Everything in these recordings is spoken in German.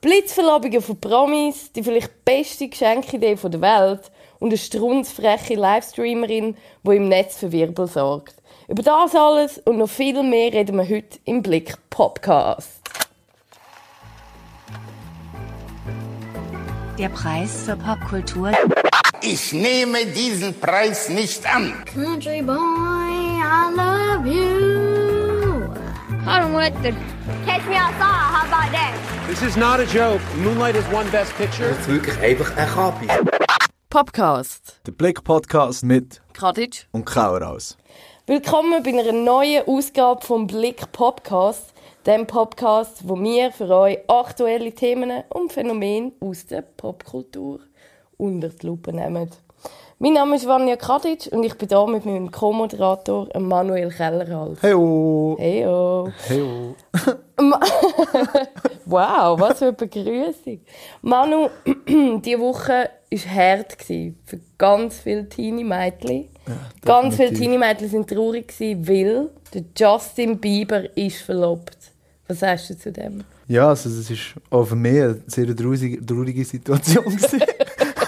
Blitzverlobungen von Promis, die vielleicht beste Geschenkidee der Welt und eine strunzfreche Livestreamerin, die im Netz für Wirbel sorgt. Über das alles und noch viel mehr reden wir heute im Blick Podcast. Der Preis für Popkultur. Ich nehme diesen Preis nicht an. Country boy, I love you. Mutter. Catch me outside, how about that? This is not a joke. Moonlight has won Best Picture. Das ist wirklich einfach ein Kapi. Podcast. Der Blick-Podcast mit Kadic. und Kauraus. Willkommen bei einer neuen Ausgabe vom Blick Podcast, dem Podcast, wo wir für euch aktuelle Themen und Phänomene aus der Popkultur unter die Lupe nehmen. Mein Name ist Vanja Kadic und ich bin hier mit meinem Co-Moderator Manuel Kellerhals. Heyo! Heyo! Heyo! Wow, was für eine Begrüßung. Manu, diese Woche war hart für ganz viele Teenie-Mädchen. ganz viele. Teenie-Mädchen sind traurig, weil der Justin Bieber ist verlobt. Was sagst du zu dem? Ja, also es ist auch für mich eine sehr traurige, traurige Situation.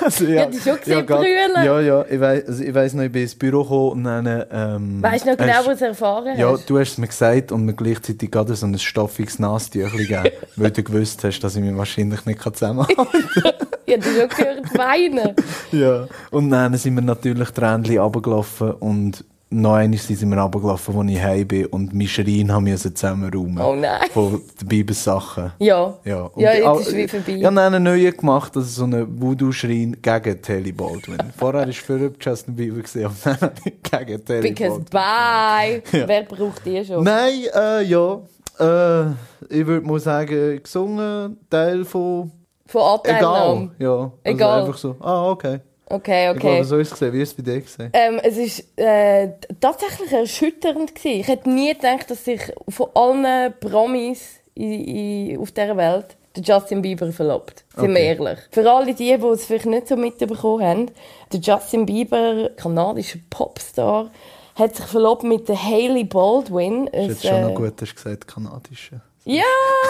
also, Ja, die ist schon gesehen, grad- brüllen. Ja, ja, ich weiss, also ich weiss noch, ich bin ins Büro gekommen und dann... Ähm, Weißt du noch genau, hast- was du erfahren Ja, hast? du hast es mir gesagt und mir gleichzeitig gerade so ein stoffiges Nasentüchchen gegeben, weil du gewusst hast, dass ich mich wahrscheinlich nicht zusammenhalten kann. Ich habe schon gehört weinen. Ja, und dann sind wir natürlich Tränchen runtergelaufen und noch einmal sind wir runtergelaufen, als ich heim bin und mein Schrein haben wir zusammenräumen. Oh nein. Von den Bibelsachen. Ja, Ja, und ja jetzt ist es wie vorbei. Ich habe einen neuen gemacht, also so einen Voodoo-Schrein gegen Telly Baldwin. Vorher war für Justin Bieber, gewesen, aber dann gegen Telly Because Baldwin. bye. Ja. Wer braucht die schon? Nein, äh, ja. Äh, ich würde mal sagen, gesungen, Teil von... Von Egal. Anteilnahme. Ja, also Egal. einfach so. Ah, okay. Okay, Ich glaube, okay. so ist es gesehen. Wie ist es bei dir gesehen? Ähm, es war äh, tatsächlich erschütternd. Gewesen. Ich hätte nie gedacht, dass sich von allen Promis in, in, auf dieser Welt der Justin Bieber verlobt. Sind wir Okay. ehrlich. Für alle die, die es vielleicht nicht so mitbekommen haben, der Justin Bieber, kanadischer Popstar, hat sich verlobt mit der Hailey Baldwin. Ist jetzt schon äh, noch gut, hast du gesagt, kanadische. Ja!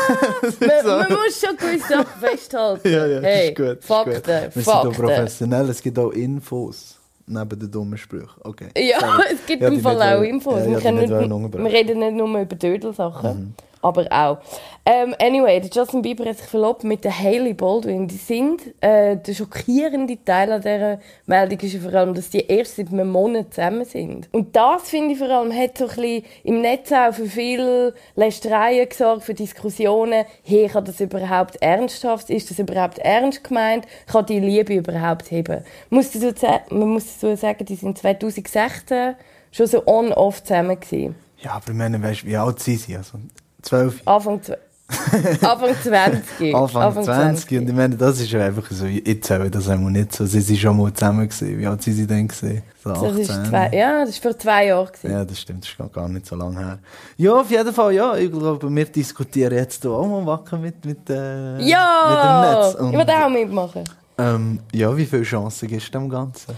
man, man muss schon gewisse Sachen festhalten. Ja, ja, hey, ist gut. Fakten. Wir sind auch professionell, es gibt auch Infos neben den dummen Sprüchen. Okay. Ja, sorry. es gibt Ja, im Fall auch Infos. Ja, wir, nicht wir reden nicht nur über Dödelsachen, aber auch. Ähm, anyway, der Justin Bieber hat sich verlobt mit der Hailey Baldwin. Die sind, äh, der schockierende Teil an dieser Meldung ist ja vor allem, dass die erst seit einem Monat zusammen sind. Und das, finde ich vor allem, hat so ein bisschen im Netz auch für viele Lästereien gesorgt, für Diskussionen. Hey, kann das überhaupt ernsthaft? Ist das überhaupt ernst gemeint? Kann die Liebe überhaupt heben? Muss dazu, man muss dazu sagen, die sind 2016 schon so on-off zusammen gewesen. Ja, aber ich meine, weißt wie alt sind sie? Also, 12, Anfang, zwe- Anfang 20. Anfang, 20. Und ich meine, das ist ja einfach so, ich zähle das einmal nicht so. Sie sind schon mal zusammen gewesen. Wie alt sind sie denn gewesen? So Das 18? ist zwei, ja, das ist vor zwei Jahren. Gewesen. Ja, das stimmt, das ist gar- nicht so lange her. Ja, auf jeden Fall, ja, ich glaube, wir diskutieren jetzt auch mal wacker mit, mit, äh, Ja! mit dem Netz. ich will auch mitmachen. ähm, ja, wie viele Chancen gibst du dem Ganzen?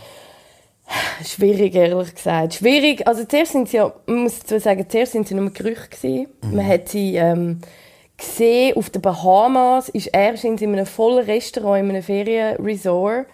Schwierig, ehrlich gesagt. Schwierig. Also zuerst sind sie ja, man muss dazu sagen, zuerst sind sie nur Gerüchte gewesen. Man hat sie ähm, gesehen auf den Bahamas. Ist er in einem vollen Restaurant, in einem Ferienresort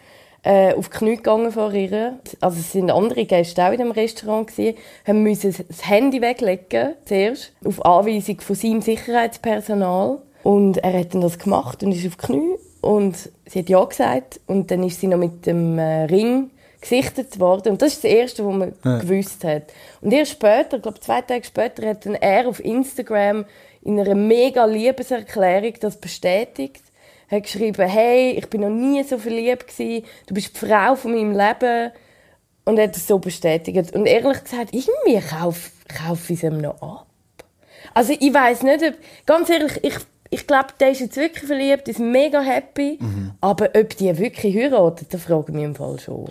äh, auf die Knie gegangen vor ihr. Also es sind andere Gäste auch in dem Restaurant gewesen, haben müssen das Handy weglegen zuerst auf Anweisung von seinem Sicherheitspersonal und er hat dann das gemacht und ist auf die Knie und sie hat ja gesagt und dann ist sie noch mit dem äh, Ring gesichtet worden. Und das ist das Erste, was man Ja. gewusst hat. Und erst später, ich glaube zwei Tage später, hat dann er auf Instagram in einer mega Liebeserklärung das bestätigt. Hat geschrieben, hey, ich bin noch nie so verliebt gewesen, du bist die Frau von meinem Leben. Und er hat das so bestätigt. Und ehrlich gesagt, irgendwie kaufe kauf ich es ihm noch ab. Also ich weiß nicht, ob, ganz ehrlich, ich, ich glaube, der ist jetzt wirklich verliebt, ist mega happy. Aber ob die wirklich heiraten, da frage ich mich im Fall schon.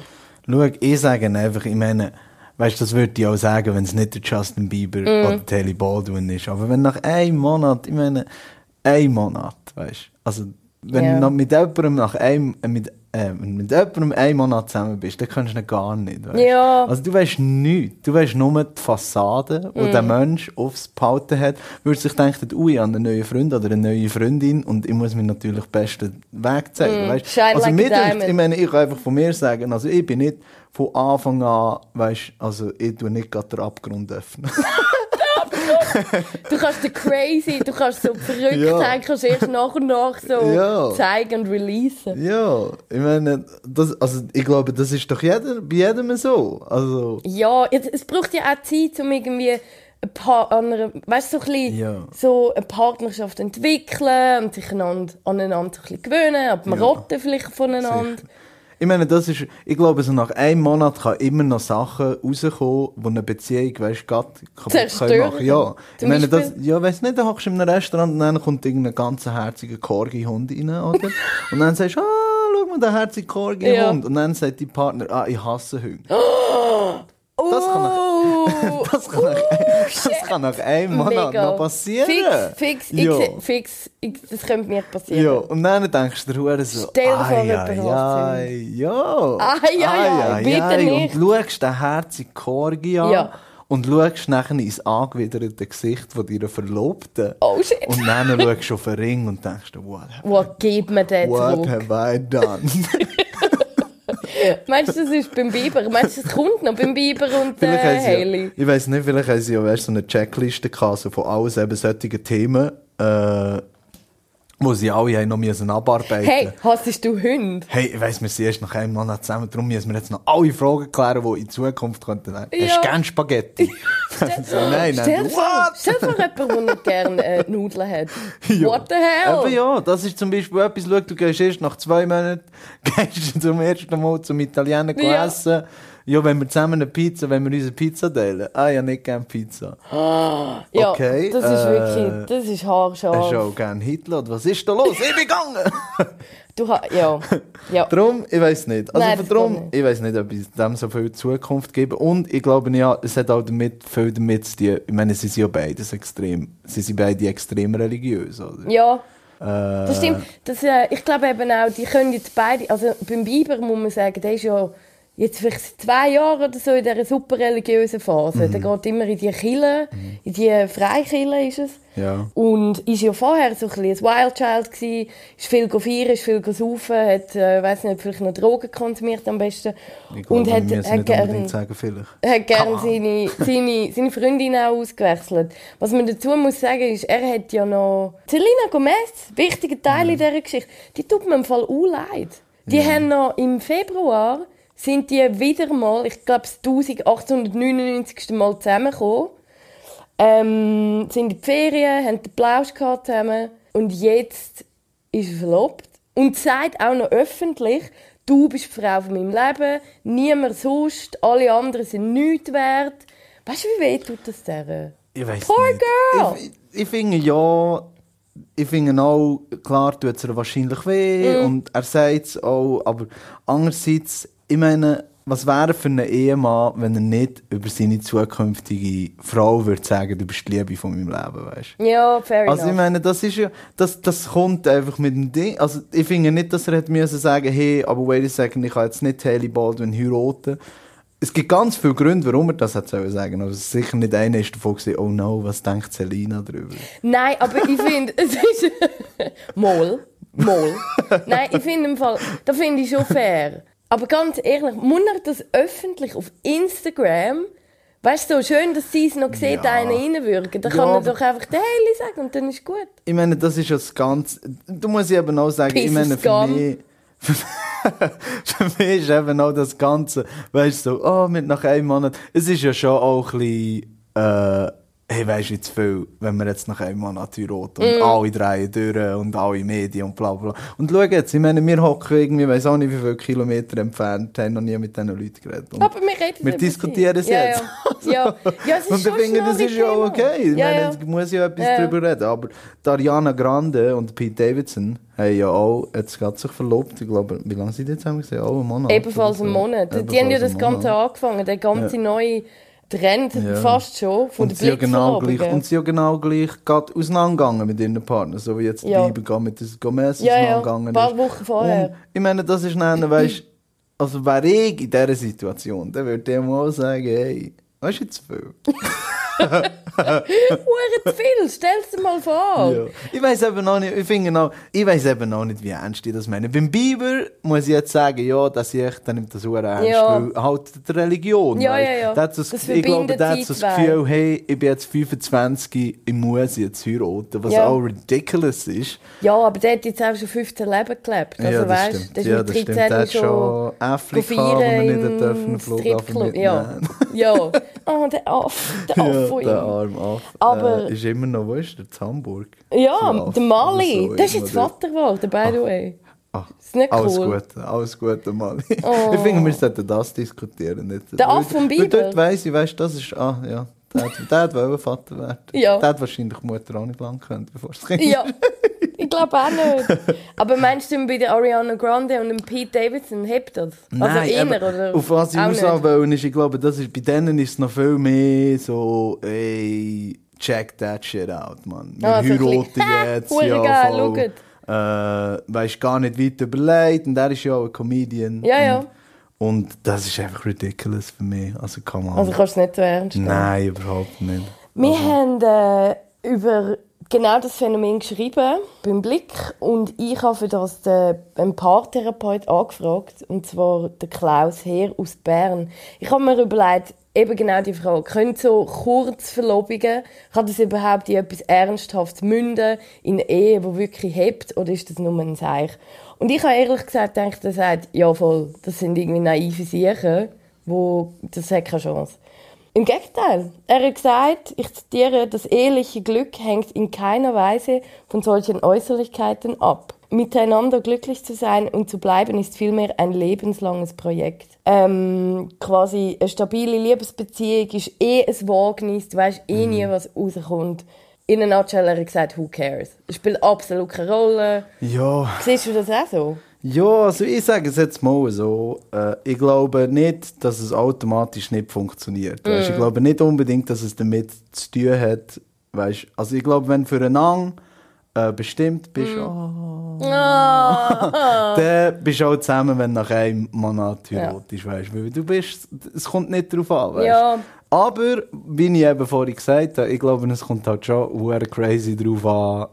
Schau, ich sage einfach, ich meine, weißt du, das würde ich auch sagen, wenn es nicht der Justin Bieber Mhm. oder Telly Baldwin ist. Aber wenn nach einem Monat, ich meine, ein Monat, weißt du, also, wenn noch mit jemandem nach einem, mit äh, wenn du mit jemandem einen Monat zusammen bist, dann kannst du ihn gar nicht. Weißt? Ja. Also du weißt nichts. Du weißt nur die Fassade, die Mhm. der Mensch aufs Behalten hat. Würde sich denken, ui, ich habe einen neuen Freund oder eine neue Freundin und ich muss mir natürlich den besten Weg zeigen. Weißt? Mhm. Shine also like mir denkt, ich meine, ich kann einfach von mir sagen, also ich bin nicht von Anfang an, weißt, also ich tue nicht gerade den Abgrund öffnen. Du kannst den crazy, du kannst so verrückt Ja. sein, kannst erst nach und nach so Ja. zeigen und releasen. ja, ich meine, das, also ich glaube, das ist doch jeder, bei jedem so. Also, Ja, es braucht ja auch Zeit, um irgendwie ein paar andere, weißt du, so ein bisschen Ja. so eine Partnerschaft zu entwickeln und sich einander, aneinander so ein bisschen gewöhnen, aber man Ja. rotten vielleicht voneinander. Sicher. Ich meine, das ist, ich glaube, so nach einem Monat kann immer noch Sachen rauskommen, die eine Beziehung, weißt du, kaputt können machen. Ja. Ich meine, das, ja, weiss nicht, da hockst du in einem Restaurant und dann kommt irgendein ganz herziger Corgi-Hund rein, oder? und dann sagst du, ah, schau mal, der herzige Corgi-Hund. Ja. Und dann sagt dein Partner, ah, ich hasse Hunde. Oh, Das kann kann, nach, das kann nach einem Monat mega. noch passieren. Fix, fix, ich, ja. seh- fix, ich, das könnte mir passieren. Ja, und dann denkst du dir so, Stell dir vor, jemand ja. Ai, ai, bitte nicht. Und schaust den herzigen Korgi an Ja. und schaust nachher ins angewiderte Gesicht von deiner Verlobten. Oh shit. Und dann schaust du auf den Ring und denkst what, What, den what have I done? Meinst du, das ist beim Biber? Meinst du, das kommt noch beim Biber und äh, sie ja, Hailey? ich weiß nicht, vielleicht haben sie ja weißt, so eine Checkliste gehabt, so von alles eben solchen Themen, äh, wo sie alle haben noch müssen abarbeiten Hey, hassest du Hunde? Hey, ich weiss, wir sind erst nach einem Monat zusammen, darum müssen wir jetzt noch alle Fragen klären, die in Zukunft könnten. Hast Ja. du gerne Spaghetti? so, nein, nein. stell dir vor jemand, der gerne äh, Nudeln hat. Ja. What the hell? Eben ja, das ist zum Beispiel etwas, schau, du gehst erst nach zwei Monaten, gehst du zum ersten Mal zum Italiener Ja. essen. Ja, wenn wir zusammen eine Pizza, wenn wir unsere Pizza teilen. Ah, ja, nicht gerne Pizza. ja, okay, das ist äh, wirklich, das ist haarscharf. Hast du auch gerne Hitler? Was ist da los? Ich bin gegangen! Du ja, ja. Darum, ich weiß nicht. Also Nein, darum, nicht. ich weiß nicht, ob es dem so viel Zukunft geben. Und ich glaube, ja, es hat auch damit, viel damit zu tun. Ich meine, sie sind ja beides extrem, sie sind beide extrem religiös, oder? Ja, Äh, das stimmt. Das, äh, ich glaube eben auch, die können jetzt beide, also beim Biber muss man sagen, der ist ja jetzt vielleicht zwei Jahren oder so in dieser super religiösen Phase. Mhm. Der geht immer in die Kille, in die Freikille ist es. Ja. Und ist ja vorher so ein bisschen ein Wild Child gewesen, ist viel feiern, ist viel saufen, hat, äh, weiss nicht, vielleicht noch Drogen konsumiert am besten. Ich glaube, und wir hat, hat nicht gern, unbedingt sagen, hat gern seine, seine, seine Freundin auch ausgewechselt. Was man dazu muss sagen, ist, er hat ja noch Selena Gomez, wichtiger Teil in dieser Geschichte, die tut mir im Fall auch leid. Die haben noch im Februar sind die wieder mal, ich glaube, das 1899. Mal zusammengekommen. Ähm, sind in die Ferien, haben den Plausch gehabt zusammen. Und jetzt ist er verlobt. Und sagt auch noch öffentlich, du bist die Frau von meinem Leben, niemand sonst, alle anderen sind nichts wert. Weißt du, wie weh tut das der? Ich weiß Poor nicht. girl! Ich, ich finde ja, ich finde auch, klar tut es ihr wahrscheinlich weh Mhm. und er sagt es auch, aber andererseits, ich meine, was wäre für einen Ehemann, wenn er nicht über seine zukünftige Frau würde sagen, du bist die Liebe von meinem Leben, weißt du? Ja, fair Also ich enough. meine, das ist ja, das, das kommt einfach mit dem Ding. Also ich finde nicht, dass er hätte müssen sagen, hey, aber wait a second, ich kann jetzt nicht Haley Baldwin heiraten. Es gibt ganz viele Gründe, warum er das hat sollen sagen. Also sicher nicht einer ist davon gewesen, oh no, was denkt Selina darüber? Nein, aber ich finde, es ist. Mol. Mol. Nein, ich finde im Fall, da finde ich schon fair. Aber ganz ehrlich, muss er das öffentlich auf Instagram? Weißt du, so schön, dass sie es noch sieht, Ja. einen reinwürgen. Da Ja, kann aber- doch einfach der Heili sagen und dann ist gut. Ich meine, das ist ja das Ganze. Du musst eben auch sagen, ich Piece meine, für scum. mich, für mich ist eben auch das Ganze, weißt du, so, oh, mit nach einem Monat. Es ist ja schon auch ein bisschen, äh, hey, weisst du, jetzt viel, wenn wir jetzt nach einem Monat heiraten und Mm. alle drehen durch und alle Medien und bla bla. Und schau jetzt, ich meine, wir hocken irgendwie, weiss auch nicht, wie viele Kilometer entfernt, haben noch nie mit diesen Leuten geredet. Und Aber wir reden wir diskutieren es ja, jetzt. Ja, ja. ja es ist und ich schon finde, das ist ja okay. Ich Ja, meine, es muss ja etwas Ja, darüber reden. Aber die Ariana Grande und Pete Davidson haben ja auch jetzt gerade sich verlobt. Ich glaube, wie lange sind die zusammen gesehen? Auch einen Monat. Ebenfalls einen. Monat. Die Ebenfalls haben ja das Ganze angefangen, der ganze neue trennt Ja. fast schon von Und ja der genau gleich, und sie ja genau gleich gerade auseinandergegangen mit ihren Partnern, so wie jetzt die Ja. Liebe geht mit des Gomez Ja, ja, auseinandergegangen ein paar. Wochen vorher. Und ich meine, das ist dann, weißt also wäre ich in dieser Situation, dann würde ich mal sagen, hey, weißt du jetzt viel? Hure viel, stell's dir mal vor. Ja. Ich weiß eben noch nicht, ich finde noch, ich weiß eben noch nicht, wie ernst ich das meine. Beim Bieber muss ich jetzt sagen, ja, dass ich echt, der nimmt das sehr ernst, Ja. weil halt die Religion, Ja, ja, ja. Das, Das ich glaube, die so das. Gefühl, hey, ich bin jetzt 25, ich muss jetzt heiraten, was Ja. auch ridiculous ist. Ja, aber der hat jetzt auch schon 15 Leben gelebt. Also, ja, das weißt, stimmt. ist ja, das stimmt. 13 Der hat schon Äffli gehabt, wo wir nicht dürfen Flughafen Stripclub. Ja. mitnehmen. ja. Oh, der Aff, der Aff Von der ihm. arme Aff. Aber- äh, ist immer noch, wo ist der? In Hamburg? Ja, der Mali. so der ist jetzt Vater geworden, by the way. Ah, Ist nicht alles cool. Gute, alles Gute, Mali. Oh. Ich finde, wir sollten das diskutieren. Nicht. Der Weil- Affe vom weil Biber? Dort weiss ich, weißt, das ist, ah, ja, der, hat- der hat wollen Vater werden. Ja. Der hat wahrscheinlich Mutter auch nicht lang können, bevor es Kind Ja, ich glaube auch nicht. Aber meinst du bei der Ariana Grande und dem Pete Davidson, hebt das? also Nein, eher, aber oder? auf was ich raus wollen, ist, ich glaube, das ist, bei denen ist es noch viel mehr so, ey, check that shit out, man. Wir so ein heiraten bisschen, «Ha, jetzt, ja, geil, voll. schaut.» Äh, weisst gar nicht weit überlegt und er ist ja auch ein Comedian. Ja, ja. Und, das ist einfach ridiculous für mich. Also, come on. Also kannst du es nicht so ernst nehmen. Nein, überhaupt nicht. Wir haben äh, über genau das Phänomen geschrieben beim Blick und ich habe für das einen Paartherapeut angefragt und zwar den Klaus Heer aus Bern. Ich habe mir überlegt, eben genau die Frage, können so Kurzverlobungen, kann das überhaupt in etwas Ernsthaftes münden, in eine Ehe, die wirklich hebt oder ist das nur ein Zeichen? Und ich habe ehrlich gesagt gedacht, er sagt, ja voll, das sind irgendwie naive Sachen, wo das hat keine Chance. Im Gegenteil. Er hat gesagt, ich zitiere, das eheliche Glück hängt in keiner Weise von solchen Äußerlichkeiten ab. Miteinander glücklich zu sein und zu bleiben ist vielmehr ein lebenslanges Projekt. Ähm, quasi eine stabile Liebesbeziehung ist eh ein Wagnis, du weißt eh nie, was rauskommt. In einer Nutshell hat er gesagt, who cares? Es spielt absolut keine Rolle. Ja. Siehst du das auch so? Ja, also ich sage es jetzt mal so. Äh, ich glaube nicht, dass es automatisch nicht funktioniert. Weisst, ich glaube nicht unbedingt, dass es damit zu tun hat. Weißt, also ich glaube, wenn du füreinander äh, bestimmt bist, Mhm. oh, dann bist du auch zusammen, wenn du nach einem Monat heiratest. Weißt, weil du bist, es kommt nicht darauf an. Weißt. Ja. Aber, wie ich eben vorhin gesagt habe, ich glaube, es kommt halt schon crazy darauf an,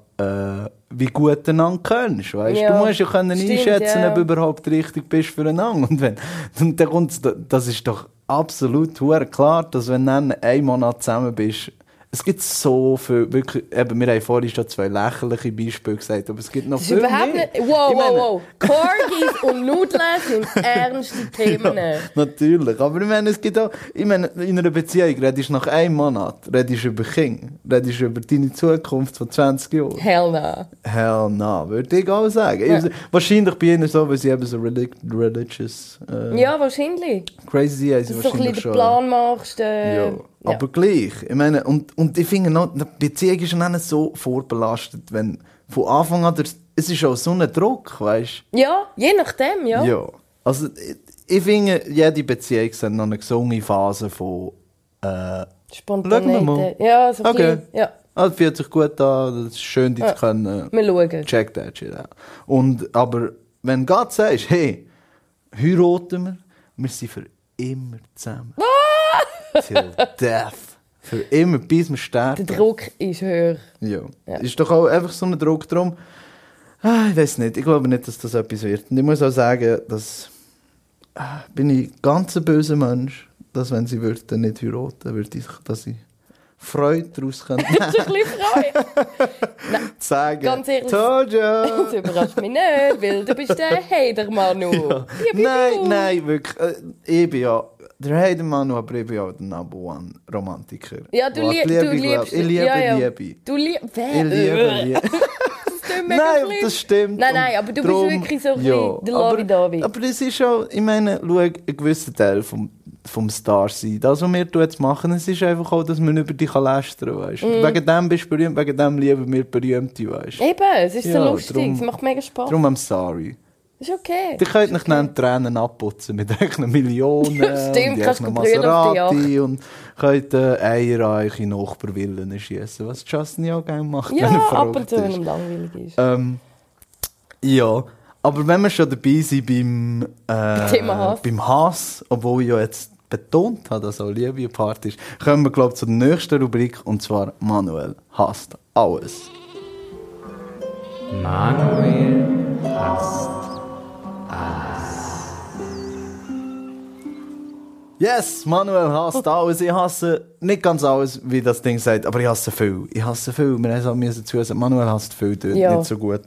äh, wie gut du einander kennst. Weißt? Ja, Du musst ja können stimmt, einschätzen, ja. ob du überhaupt richtig bist füreinander. Und, wenn, und dann kommt's, das ist doch absolut klar, dass wenn du dann einen Monat zusammen bist, es gibt so viel, wirklich, eben, wir haben vorhin schon zwei lächerliche Beispiele gesagt, aber es gibt noch Das viel überhaupt mehr. nicht. Wow, Ich wow, meine- wow. Corgis und Nudeln sind ernste Themen. Natürlich, aber ich meine, es gibt auch, ich meine, in einer Beziehung redest du nach einem Monat, redest du über Kinder, redest du über deine Zukunft von 20 Jahren. Hell no. Hell no, würde ich auch sagen. Ja. Wahrscheinlich bei ihnen so, weil sie eben so relig religious, äh, Ja, wahrscheinlich. crazy haben sie Dass du so ein wahrscheinlich bisschen den schon. Plan machst. Äh, ja. Aber gleich, ich meine, und, und ich finde noch, die Beziehung ist nicht so vorbelastet, wenn von Anfang an, der, es ist auch so ein Druck, weißt du? ja, je nachdem, ja. Ja. Also, ich, ich finde, jede Beziehung hat noch eine gesunde Phase von, äh. Spontanität. Ja, so Okay. bisschen. Ja, ah, das fühlt sich gut an, es ist schön, dich Ja. zu können. wir schauen. Check that shit out. Und, aber wenn Gott sagt, hey, heiraten wir, wir sind für immer zusammen. Till death. Für immer, bis wir sterben. Der Druck ist höher. Ja. Ja. Ist doch auch einfach so ein Druck drum. Ah, ich weiß nicht. Ich glaube nicht, dass das etwas wird. Und ich muss auch sagen, dass ah, bin ich ganz ein böser Mensch, dass wenn sie würden nicht heiraten, würde ich, dass ich Freude daraus könnte Das ist ein bisschen Freude. sagen. Ganz ehrlich. Ya. Das überrascht mich nicht, weil du bist der Hater Manu. Ja. Nein, nein, wirklich. Äh, ich bin ja der Heidemann, bin ja der Number One Romantiker. Ja, du, lieb, die du Liebe liebst... Ich liebe ja, ja. Liebe. Du liebst... Ich liebe Liebe. Nein, schlimm. das stimmt. Nein, nein, Und aber du drum- bist wirklich so ein ja, der Lovey-Dovey. aber es ist auch, ich meine, schau, ein gewisser Teil vom, vom Star sein. Das, was wir jetzt machen, es ist einfach auch, dass man über dich lästern kann, Mm. Wegen dem bist du berühmt, wegen dem lieben wir Berühmte, weißt Eben, es ist so Ja, lustig, drum- es macht mega Spaß. Darum, I'm sorry. Ist okay. Die könnt euch dann die Tränen abputzen mit irgendeinen Millionen Stimmt, und die Maserati und könnt äh, Eier an eure Nachbarwillen schiessen, was Justin ja auch gerne macht, Ja, wenn er ab und zu, wenn ihm langweilig ist. Ähm, ja, aber wenn wir schon dabei sind beim, äh, Thema Hass. beim Hass, obwohl ich ja jetzt betont habe, dass auch Liebe ein Part ist, kommen wir, glaube ich, zur nächsten Rubrik, und zwar Manuel hasst alles. Manuel hasst Yes, Manuel hasst alles. Ich hasse nicht ganz alles, wie das Ding sagt, aber ich hasse viel. Ich hasse viel. Wir müssen auch dazu sagen, Manuel hasst viel dort, Ja. nicht so gut.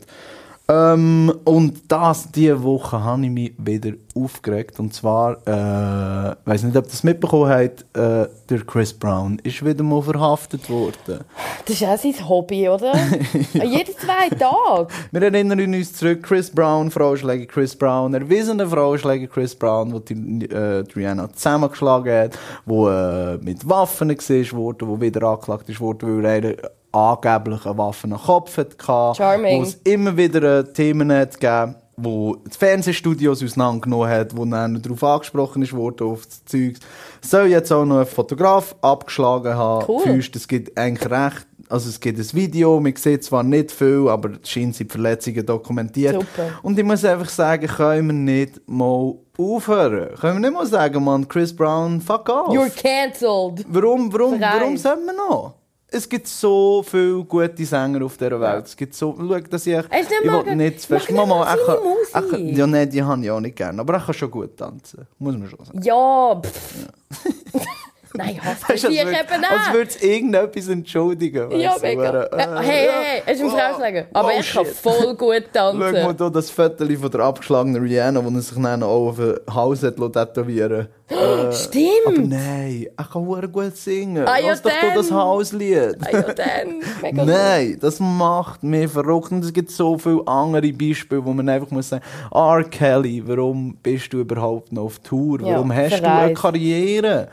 Ähm, und das, diese Woche habe ich mich wieder aufgeregt. Und zwar, äh, ich weiß nicht, ob ihr das mitbekommen habt, äh, der Chris Brown ist wieder mal verhaftet worden. Das ist auch sein Hobby, oder? Jede zwei Tage. Wir erinnern uns zurück, Chris Brown, Frauenschläger Chris Brown, erwiesener Frauenschläger Chris Brown, wo die, äh, Rihanna zusammengeschlagen hat, wo äh, mit Waffen war worden, wo wieder angeklagt ist worden, weil er angeblich eine Waffe Kopf hatte, Charming. wo es immer wieder äh, Themen hat gegeben, wo die Fernsehstudios auseinandergenommen hat, wo dann darauf angesprochen ist worden, auf das Zeug. Soll jetzt auch noch ein Fotograf abgeschlagen haben. Cool. Es gibt eigentlich recht, also es gibt ein Video, man sieht zwar nicht viel, aber es scheint sind die Verletzungen dokumentiert. Super. Und ich muss einfach sagen, können wir nicht mal aufhören? Können wir nicht mal sagen, man, Chris Brown, fuck off. You're cancelled. Warum, warum, Verein. warum sollen wir noch? Es gibt so viele gute Sänger auf dieser Welt. Es gibt so, schau, dass ich, ich will nicht zu fest. Mama, seine kann, ja, nein, die habe ich auch nicht gerne. Aber er kann schon gut tanzen. Muss man schon sagen. Ja, pff. Nein, ich du, als würd- eben Als würde es irgendetwas entschuldigen. Ja, weißt du, mega. aber, Äh, hey, hey, hey, er ist ein Oh, Frauenschläger. Aber oh, er kann shit. voll gut Schau mal tanzen. hier das Foto von der abgeschlagenen Rihanna, er sich dann auch auf den Hals hat tätowieren äh, Aber Stimmt. nein, er kann verdammt gut singen. Ah, ja, Lass doch hier das. Hauslied. Ah, ja, dann. Mega Nein, das macht mich verrückt. Und es gibt so viele andere Beispiele, wo man einfach muss sagen, R. Kelly, warum bist du überhaupt noch auf Tour? Ja, Warum hast du eine verreist. Karriere?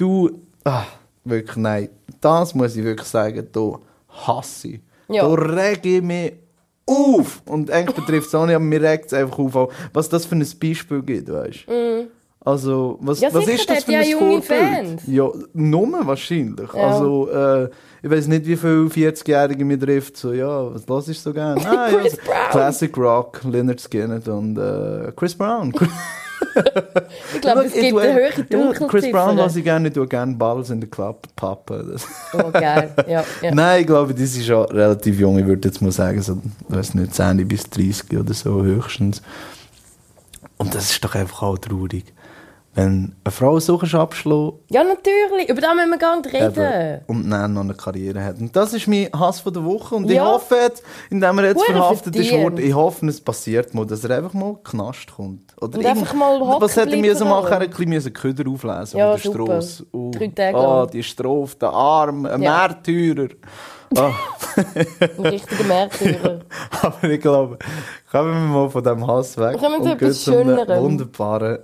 Du, ah, wirklich, nein. Das muss ich wirklich sagen, da hasse ich. Ja. Da rege ich mich auf. Und eigentlich betrifft es auch nicht, aber mir regt es einfach auf, was das für ein Beispiel gibt, weißt du? Also, was. Ja, was ist das für ja ein junge Vorbild? Fans. Ja, nur wahrscheinlich. Ja. Also, äh, ich weiß nicht, wie viele 40-Jährige mir trifft. So, ja, was los ist so gern? Ah, ja, Chris so Brown. Classic Rock, Leonard Skinner und äh, Chris Brown. Ich glaube, es gibt eine höhere ja, Chris Brown Dunkelziffer. lasse ich gerne, ich tue gerne Balls in den Club pappen. Das. Oh, geil. Ja, ja. Nein, ich glaube, die ist schon relativ jung. Ich würde jetzt mal sagen, so, weiß nicht, 10 bis 30 oder so höchstens. Und das ist doch einfach auch traurig. Wenn eine Frau so abschlagen ja, natürlich. Über das müssen wir gar nicht reden. Und dann noch eine Karriere hat. Und das ist mein Hass von der Woche. Und ich Ja. hoffe jetzt, indem er jetzt Hure verhaftet ist worden, ich hoffe, es passiert mal, dass er einfach mal Knast kommt. Oder Und einfach mal Was hätte er müssen machen? Er hätte ein bisschen Köder auflesen Ja, auf der. Strasse. Oh, Drei Tage oh, die Strophe, der Arm, ein Ja. Märtyrer. Ah. Ein richtiger Märtyrer. Aber ich glaube, kommen wir mal von diesem Hass weg. Wir kommen zu etwas Schönerem. wunderbaren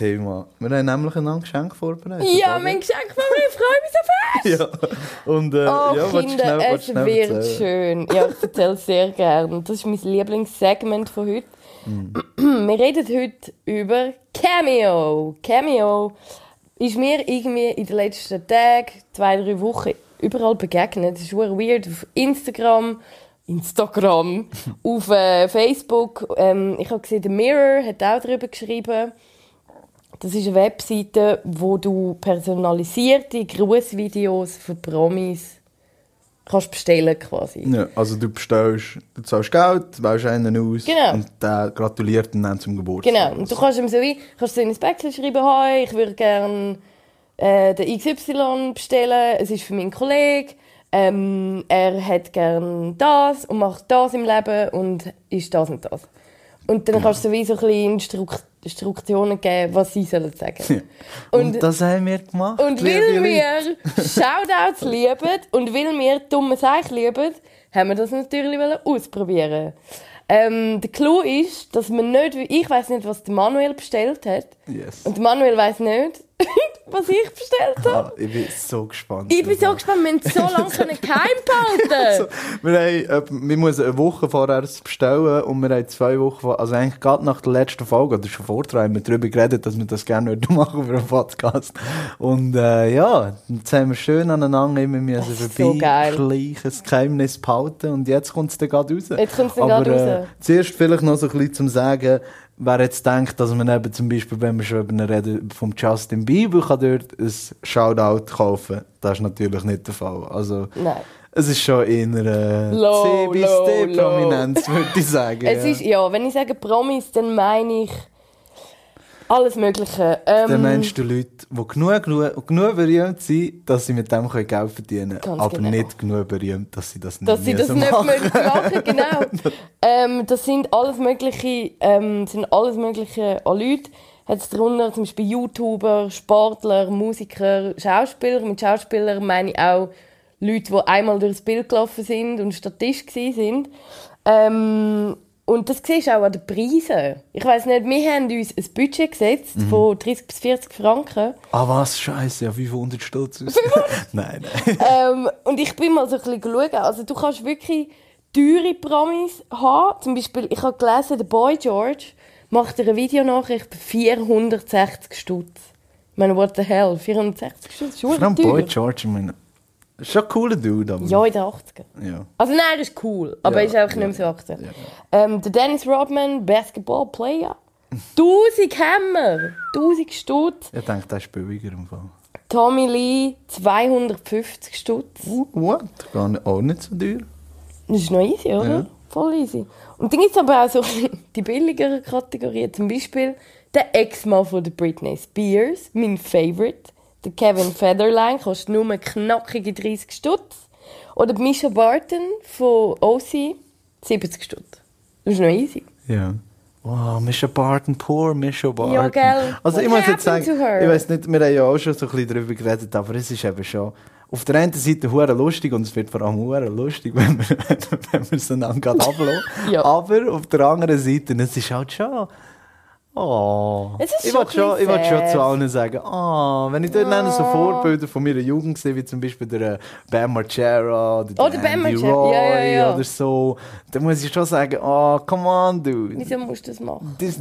Thema. Wir haben nämlich ein Geschenk vorbereitet. ja, oder? mein Geschenk mir, ich freue mich so fest. Ja, und äh, Oh, ja, Kinder, schnell, es wird erzählen? schön. Ja, ich erzähle sehr gerne. Das ist mein Lieblingssegment von heute. Mm. Wir reden heute über Cameo. Cameo ist mir irgendwie in den letzten Tagen, zwei, drei Wochen überall begegnet. Das ist super weird. Auf Instagram, Instagram, auf äh, Facebook. Ähm, ich habe gesehen, The Mirror hat auch darüber geschrieben. Das ist eine Webseite, wo du personalisierte Grußvideos von Promis kannst bestellen quasi. Ja, also du bestellst, du zahlst Geld, wählst einen aus Genau. und der gratuliert dann zum Geburtstag. Genau. Und du kannst ihm so wie, kannst so in ein Päckchen schreiben, «Hi, ich würde gerne äh, den XY bestellen, es ist für meinen Kollegen, ähm, er hat gerne das und macht das im Leben und ist das und das.» Und dann kannst du wie so ein bisschen Instruk Instruktionen geben, was sie sollen sagen. Und, das haben wir gemacht. Und weil wir Shoutouts lieben und weil wir dumme Sachen lieben, haben wir das natürlich ausprobieren. Ähm, der Clou ist, dass man nicht, ich weiß nicht, was der Manuel bestellt hat. Yes. Und der Manuel weiß nicht, was ich bestellt habe. Ah, ich bin so gespannt. Ich bin so gespannt, wir haben so lange können geheim behalten. Wir haben, äh, wir müssen eine Woche vorher es bestellen und wir haben zwei Wochen vor, also eigentlich gerade nach der letzten Folge oder schon vorher haben wir darüber geredet, dass wir das gerne würden machen für einen Podcast. Und äh, ja, jetzt haben wir schön aneinander immer müssen ist so geil. vorbei das Geheimnis behalten und jetzt kommt es dann gerade raus. Jetzt dann Aber, gerade äh, raus. zuerst vielleicht noch so ein bisschen zum Sagen, wer jetzt denkt, dass man eben zum Beispiel, wenn wir schon über reden, vom Justin Bieber kann dort ein Shoutout kaufen. Das ist natürlich nicht der Fall. Also, Nein. es ist schon eher äh, Low, C bis low, D low. Prominenz, würde ich sagen. Es ja. ist, ja, wenn ich sage Promis, dann meine ich alles Mögliche. Dann Ähm, meinst du Leute, die genug, genug, genug berühmt sind, dass sie mit dem Geld verdienen können, aber genau. nicht genug berühmt, dass sie das nicht dass sie das nicht machen. mögen machen, genau. ähm, das sind alles mögliche, ähm, sind alles mögliche an Leute. Hat es darunter zum Beispiel YouTuber, Sportler, Musiker, Schauspieler. Mit Schauspielern meine ich auch Leute, die einmal durchs Bild gelaufen sind und Statist sind. Ähm, und das siehst du auch an den Preisen. Ich weiss nicht, wir haben uns ein Budget gesetzt Mhm. von 30 bis 40 Franken. Ah, was? Scheiße, ja, 500 Stutz. nein, nein. ähm, und ich bin mal so ein bisschen schauen. Also du kannst wirklich teure Promis haben. Zum Beispiel, ich habe gelesen, der Boy George macht eine Videonachricht für 460 Stutz. Ich meine, what the hell? 460 Stutz? Ist Vor allem schon Boy. George, ich meine, ist schon ein cooler Dude, aber... Ja, in den 80er. ja. Also nein, er ist cool, aber Ja, ist einfach ja, nicht mehr so aktuell. Ähm, der Dennis Rodman, Basketball-Player. 1000 Hammer! 1000 Stutz. Ich denke, das ist billiger im Fall. Tommy Lee, 250 Stutz. What? Gar nicht, auch nicht so teuer. Das ist noch easy, oder? Ja. Voll easy. Und dann gibt es aber auch so die billigeren Kategorien. Zum Beispiel der Ex-Mann von der Britney Spears, mein Favorite. Der Kevin Federline kostet nur knackige 30 Stutz. Oder Misha Barton von OC, 70 Stutz. Das ist noch easy. Ja. Wow, Misha Barton, poor Misha Barton. Ja, gell. Also ich muss jetzt sagen, ich weiß nicht, wir haben ja auch schon so ein bisschen darüber geredet, aber es ist eben schon auf der einen Seite hure lustig und es wird vor allem hure lustig, wenn wir, wenn wir es einander gerade ablassen. Ja. Aber auf der anderen Seite, es ist halt schon... Oh. Es ist ich wollte schon, ich wollte schon zu allen sagen, oh, wenn ich dort nenne, so Vorbilder von meiner Jugend sehe, wie zum Beispiel der äh, Bam Margera oder der Oh, der Andy Margera, Roy ja, ja, ja. oder so, dann muss ich schon sagen, oh, come on, dude. Wieso musst du das machen? Das,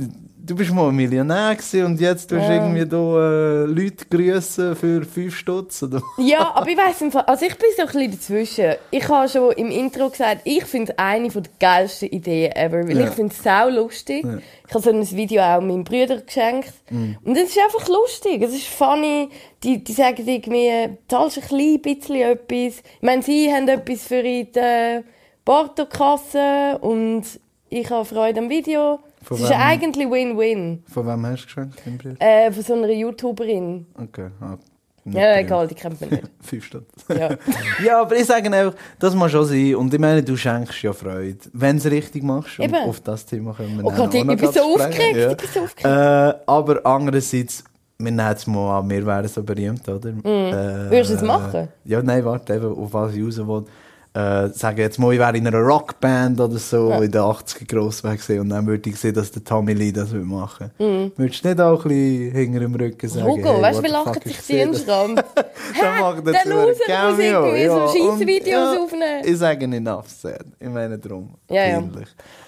du bist mal ein Millionär gewesen und jetzt tust du Ja. irgendwie da, äh, Leute grüßen für 5 Stutz. Oder? Ja, aber ich weiss im Fall, also ich bin so ein bisschen dazwischen. Ich habe schon im Intro gesagt, ich finde es eine der geilsten Ideen ever, weil Ja. ich finde es sau lustig. Ich habe so ein Video auch meinem Bruder geschenkt. Und es ist einfach lustig, es ist funny. Die, die sagen irgendwie, zahlst ein klein bisschen etwas. Ich meine, sie haben etwas für in der Portokasse und ich habe Freude am Video. Von es ist wem? eigentlich Win-Win. Von wem hast du geschenkt, Bruder? Äh, von so einer YouTuberin. Okay. Ah, Ja, egal, die kennt man nicht. 5 Stutz. Ja. ja, aber ich sage einfach, das muss schon sein. Und ich meine, du schenkst ja Freude, wenn du es richtig machst. Und Eben. auf das Thema können wir Oh Gott, ich noch bin so aufgeregt, Ja. ich bin so aufgeregt. Äh, aber andererseits, wir nehmen es mal an, wir wären so berühmt, oder? Äh, Mhm. Würdest du es machen? Ja, nein, warte, eben, auf was ich raus will. Äh, sagen jetzt mal, ich wäre in einer Rockband oder so in den 80er gross weg gewesen und dann würde ich sehen, dass der Tommy Lee das würde machen. Würdest du nicht auch ein bisschen hinter dem Rücken sagen? Mhm. Hugo, hey, weißt du, wie lachen sich ich die sehe in das. Schramm? Dann macht einem Loser muss Cameo, so ja, scheisse und- Videos ja, aufnehmen. Ich sage enough said. Ich meine drum. Ja, ja.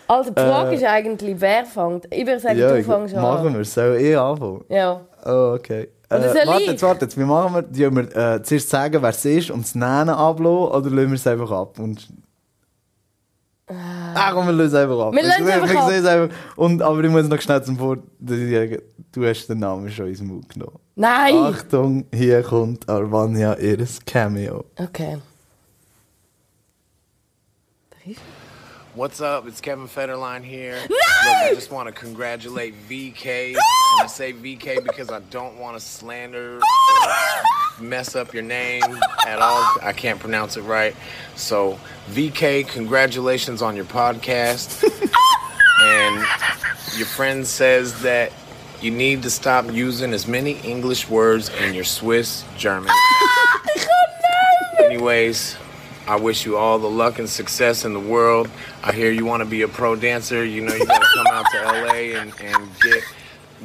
Also die Frage Äh, ist eigentlich, wer fängt? Ich würde sagen, Ja, du fängst machen an. wir. Soll ich anfangen? Ja. Oh, okay. Äh, warte ich? jetzt, warte jetzt. Wie machen wir? Die wir äh, zuerst sagen, wer es ist und das Nennen ablassen oder lassen wir es einfach ab? Und Ah, komm, wir lösen einfach ab. Wir lösen einfach ab. es einfach. Und, aber ich muss noch schnell zum Vor... Du hast den Namen schon ins Mund genommen. Nein! Achtung, hier kommt Arvania ihres Cameo. Okay. What's up? It's Kevin Federline here. Look, I just want to congratulate VK. And I say VK because I don't want to slander or mess up your name at all. I can't pronounce it right. So, VK, congratulations on your podcast. and your friend says that you need to stop using as many English words in your Swiss German. Anyways, I wish you all the luck and success in the world. I hear you want to be a pro dancer. You know, you got to come out to LA and, and get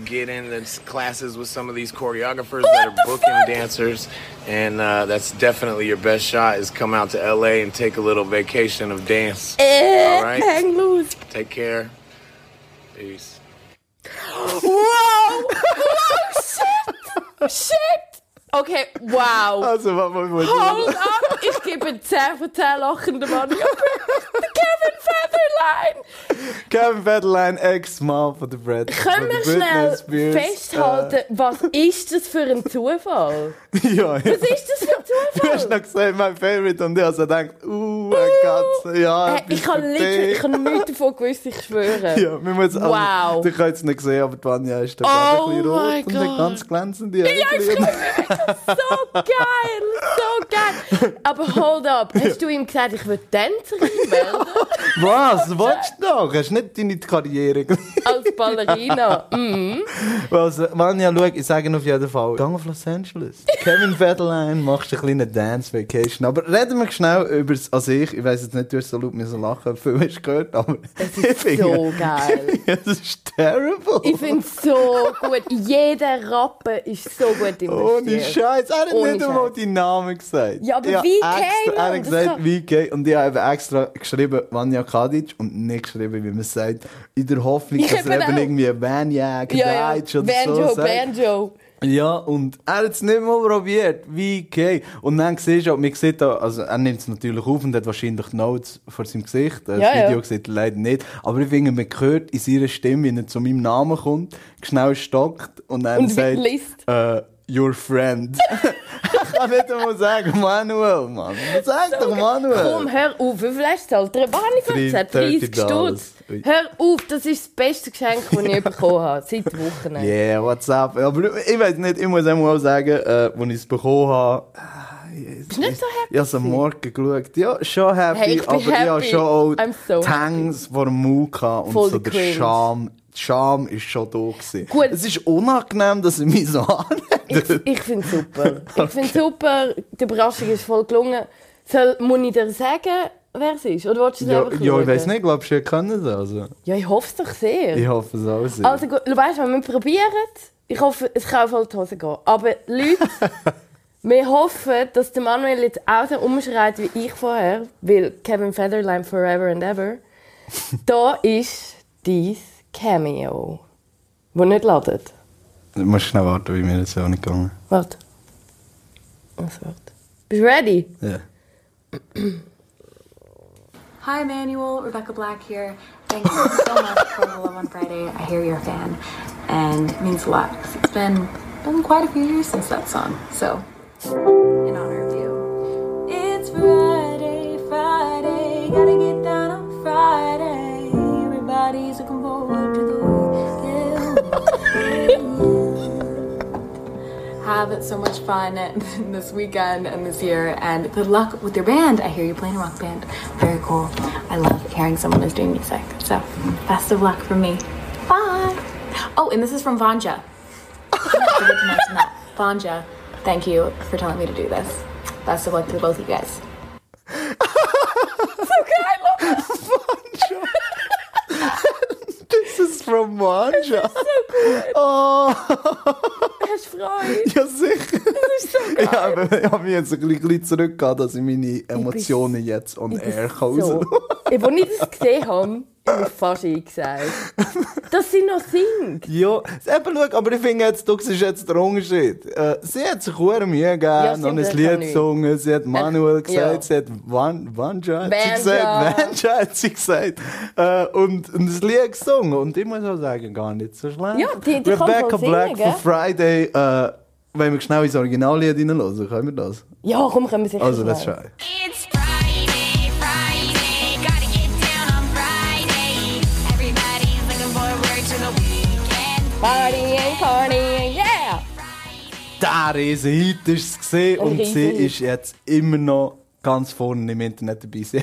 get in the classes with some of these choreographers that are booking dancers, and uh, that's definitely your best shot. Is come out to LA and take a little vacation of dance. All right, Hang loose. take care. Peace. Wow! wow, shit! Shit! Okay, wow. Also, was man Hold up! Ich gebe 10 von 10 lachenden Mann. Kevin Featherline! Kevin Federline, Ex-Mann von der Brad. Können wir schnell Spears, festhalten, was ist das für ein Zufall? Äh, ja, ja. Was ist das für ein Du hast Zufall? noch gesagt, mein Favorite, und ich habe so gedacht, uh, eine Katze, ja. Äh, ich habe habe nichts davon gewusst, ich schwöre. Ja, wir müssen Wow. Also, du kannst es nicht sehen, aber die Vanja ist da Oh ein bisschen rot und ganz glänzende Ja, ich Äuglein. so geil, geil. Aber hold up, hast du ihm gesagt, ich will Tänzerin werden? Was? Willst du noch? Hast du nicht deine Karriere? Als Ballerina. Mhm. Also, Vanja, schau, ich sage auf jeden Fall, geh auf Los Angeles. Kevin Federline, machst eine kleine Dance-Vacation. Aber reden wir schnell über das, also ich, ich weiss jetzt nicht, du hast so laut müssen lachen, viel hast du gehört, aber Es ist so geil. Es ist terrible. Ich finde es so gut. Jeder Rappen ist so gut Ohne investiert. Scheiß, er hat Ohne nicht einmal deinen Namen gesagt. Ja, aber Ich VK, extra, Er hat gesagt kann- VK und ich habe eben extra geschrieben Vanja Kadic und nicht geschrieben, wie man es sagt, in der Hoffnung, Ich dass er eben auch. irgendwie Vanja, Ja, ja. Kadic oder Banjo, so sagt. Banjo. Ja, und er hat es nicht mal probiert. Wie okay. Und dann siehst du auch, man sieht da, also er nimmt es natürlich auf und hat wahrscheinlich Notes vor seinem Gesicht. Das Ja, ja. Video sieht leider nicht. Aber ich finde, man hört in seiner Stimme, wenn er zu meinem Namen kommt, schnell stockt und dann Und sagt, liest. äh, your friend. kann nicht einmal sagen, Manuel, Mann. Sag doch Manuel. Komm, hör auf. Wie viel hast du gezahlt? Gesagt? 30 30 Dollars. Stutz. Hör auf, das ist das beste Geschenk, das ich bekommen habe. Seit Wochen. Yeah, what's up? Aber ich weiß nicht, ich muss auch sagen, äh, als ich es bekommen habe, Bist nicht so happy? Ich habe am Morgen geschaut. Ja, schon happy, Hey, aber ich habe happy. schon auch so die Hangs vor dem Mund und Voll so der. Scham. Die Scham ist schon da gewesen. Gut. Es ist unangenehm, dass ich mich so Ich, anhebe. ich finde es super. Ich finde es super. Die Überraschung ist voll gelungen. Soll, muss ich dir sagen, wer es ist? Oder willst du es Ja, einfach ja, ich schauen? weiß nicht, glaubst du, ihr könnt es also? Ja, ich hoffe es doch sehr. Ich hoffe es auch sehr. Also gut, weißt du, wenn wir probieren, ich hoffe, es kann alle die Hose gehen. Aber Leute, wir hoffen, dass der Manuel jetzt auch so umschreit wie ich vorher, weil Kevin Federline forever and ever. da ist dein Cameo, wo nicht ladet. Du musst schnell warten, wie mir das auch nicht gegangen Warte. Also, warte. Bist du ready? Ja. Hi, Emmanuel. Rebecca Black here. Thank you so much for the Love on Friday. I hear you're a fan, and it means a lot. 'cause It's been been quite a few years since that song. So, in honor of you, it's Friday, Have so much fun this weekend and this year, and good luck with your band. I hear you playing a rock band. Very cool. I love hearing someone is doing music. So, best of luck from me. Bye. Oh, and this is from Vanja. Vanja, thank you for telling me to do this. Best of luck to both of you guys. From Manja. Oh, Hast du Freude? ja sicher. Das ist so geil. Ich habe, ich habe mich jetzt ein bisschen- zurückgegangen, dass ich meine Emotionen jetzt on Ich air so. kann. Ey, Als ich das gesehen habe, habe ich fast eingesagt. Dass sie noch singt. Ja, eben, schau, aber ich finde jetzt, du siehst jetzt den Unterschied. Äh, sie hat sich sehr Mühe gegeben, Ja, noch ein das Lied gesungen, sie hat Manuel gesagt, ja. sie hat Van, Vanja, hat sie gesagt, Vanja hat sie gesagt, äh, und, und das Lied gesungen. Und ich muss auch sagen, gar nicht so schlecht. Ja, die- die Rebecca Black von Friday, äh, wenn wir schnell ins Originallied reinhören, können wir das? Ja, komm, können wir sicher Also, das ist Partying, partying, yeah! Der riesen Hit ist es gesehen Ein und sie Riesenhit. ist jetzt immer noch ganz vorne im Internet dabei. Sie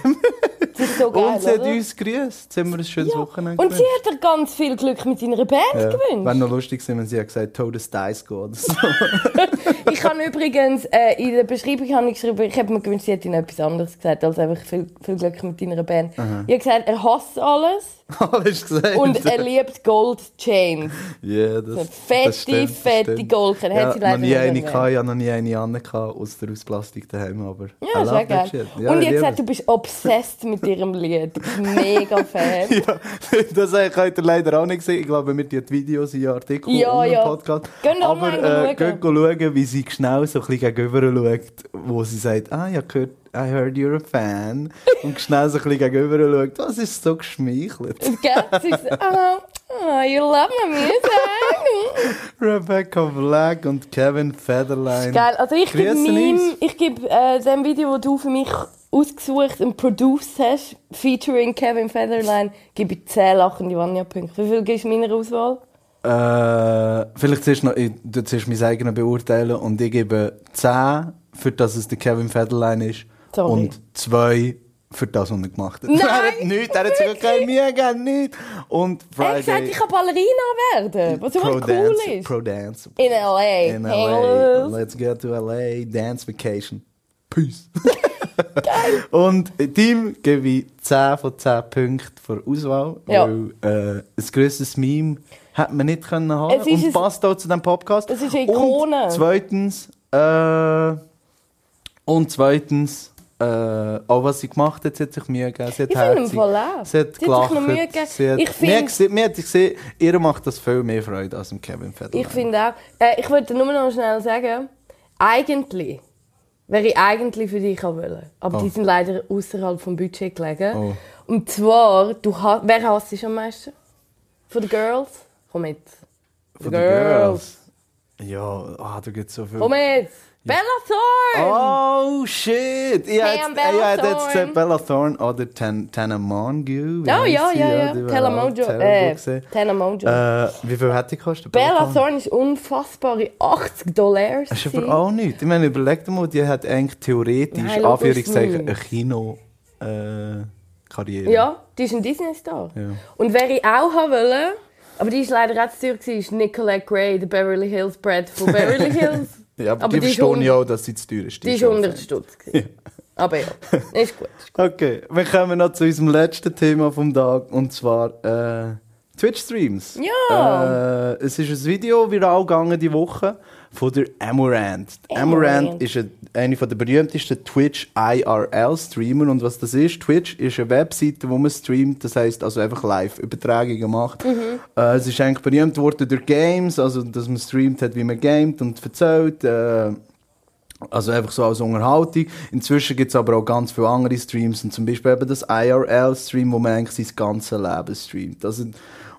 Das ist so geil, und sie hat oder? uns grüßt. Jetzt haben wir ein schönes Ja. Wochenende Und sie hat ganz viel Glück mit seiner Band Ja. Wäre gewünscht. noch lustig gewesen, wenn sie hat gesagt Todes Dice geht. oder So. Ich habe übrigens äh, in der Beschreibung habe ich geschrieben, ich habe mir gewünscht, sie hätte ihnen etwas anderes gesagt, als einfach viel, viel Glück mit deiner Band. Ich habe gesagt, er hasst alles. Gesagt. Und er liebt Gold Chains. Ja, das, So fette, das stimmt, das fette stimmt. Goldkette. Ja, Hat sie leider noch nie eine gehabt, ich habe noch nie eine an aus der aus Plastik daheim, aber Ja, ist love auch geil. Ja, Und jetzt sagt, du bist obsessed mit ihrem Lied. Du bist mega Fan. Ja, das könnt ihr leider auch nicht sehen. Ich glaube, wir die Videos in Artikel Ja, und ja. Podcast. Geht Aber äh, schauen. geht schauen, wie sie schnell so ein bisschen gegenüber schaut, wo sie sagt, ah, ich habe gehört, I heard you're a fan. Und schnell so ein bisschen gegenüber schaut, das ist so geschmeichelt. Gell? Sie ist so, oh, oh, you love my music. Rebecca Black und Kevin Federline. Geil. Also ich gebe meinem, ich gebe äh, dem Video, das du für mich ausgesucht und produced hast, featuring Kevin Featherline, gebe ich 10 lachende Vanya-Punkte. Wie viel gibst du meiner Auswahl? Äh, vielleicht zuerst noch, ich, du zuerst mein eigenes beurteilen und ich gebe 10, für das es der Kevin Federline ist. Sorry. Und 2 für das, was er gemacht hat. Nein, er hat nichts, er hat sogar keine Mühe gegeben, nichts. Und Er hat gesagt, Friday... ich kann Ballerina werden, was super cool Dance, ist. Pro Dance. In L.A. In LA. Let's get to LA. Dance Vacation. Peace. Und im Team gebe ich 10 von 10 Punkten für Auswahl. Ja. Weil äh, ein grösseres Meme hätte man nicht können haben Und ein- passt auch zu diesem Podcast. Es ist eine Ikone. Und zweitens, äh, und zweitens, äh, auch was sie gemacht hat, sie hat sich Mühe gegeben. Sie hat Ich finde im herzig- auch. Sie hat Sie hat sich gelacht. noch Mühe gegeben. Sie hat, Ich finde- gesehen- mir hat gesehen, ihr macht das viel mehr Freude als dem Kevin Federline. Ich finde auch. Äh, ich wollte nur noch schnell sagen, eigentlich wäre ich eigentlich für dich auch wollen. Aber Oh. die sind leider außerhalb vom Budget gelegen. Oh. Und zwar, du ha wer hasst dich am meisten? Von den Girls? Komm mit. Von den Girls. Ja, ah, da gibt es so viel. Komm mit! Bella Thorne! Oh shit! Ich Hey, hätte Bella ich hätte jetzt gesagt Bella Thorne oder Mongeau. wie Oh, heisst ja, ja, ja. terrible Äh. Äh, wie viel hätte die gekostet? Bella Thorne ist unfassbare 80 Dollar. Das ist aber auch nichts. Ich meine, überleg dir mal, die hat eigentlich theoretisch, Nein, Anführungszeichen, nicht. eine Kino-Karriere. Ja, die ist ein Disney-Star. Ja. Und wer ich auch haben wollte, aber die ist leider auch zu teuer, ist Nicolette Gray, der Beverly Hills Brad von Beverly Hills. Ja, aber, Aber die die ist verstehen ja auch, dass sie zu teuer ist. Die ist schon 100 fein. Stutz. gewesen. Aber ja, ist gut. Okay, wir kommen noch zu unserem letzten Thema vom Tag und zwar äh, Twitch-Streams. Ja. Äh, es ist ein Video viral gegangen die Woche von der Amaranth Amaranth. ist eine, eine der berühmtesten Twitch IRL-Streamer und was das ist, Twitch ist eine Webseite, wo man streamt, das heißt also einfach Live-Übertragungen macht. Äh, es ist eigentlich berühmt worden durch Games, also dass man streamt hat, wie man gamet und erzählt. Äh, also einfach so als Unterhaltung. Inzwischen gibt es aber auch ganz viele andere Streams und zum Beispiel eben das IRL-Stream, wo man eigentlich sein ganzes Leben streamt. Also,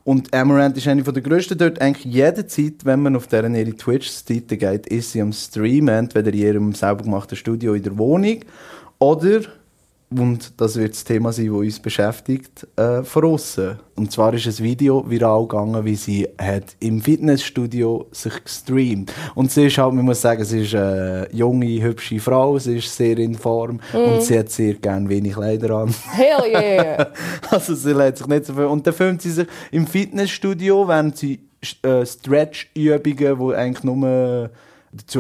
und Amaranth ist eine der grössten dort. Eigentlich jederzeit, wenn man auf deren ihre Twitch-Seite geht, ist sie am Streamen, entweder in ihrem selber gemachten Studio in der Wohnung oder, und das wird das Thema sein, das uns beschäftigt, äh, von aussen. Und zwar ist ein Video viral gegangen, wie sie hat im Fitnessstudio sich gestreamt. Und sie ist halt, man muss sagen, sie ist eine junge, hübsche Frau, sie ist sehr in Form und sie hat sehr gerne wenig Kleider an. Hell yeah! Also sie lädt sich nicht so viel. Und dann filmt sie sich im Fitnessstudio, während sie äh, Stretch-Übungen, die eigentlich nur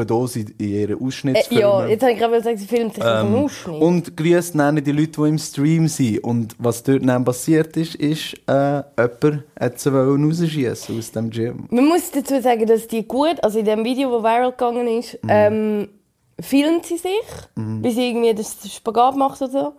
da sind, in ihren äh, Ausschnittsfilmen. ja, jetzt habe ich gerade gesagt, sie filmt sich Ähm, Ausschnitt. Und grüßt dann die Leute, die im Stream sind. Und was dort dann passiert ist, ist, äh, jemand hat sie wollen rausschiessen aus dem Gym. Man muss dazu sagen, dass die gut, also in dem Video, das viral gegangen ist, Mhm. ähm, filmt sie sich, wie sie irgendwie das Spagat macht oder so.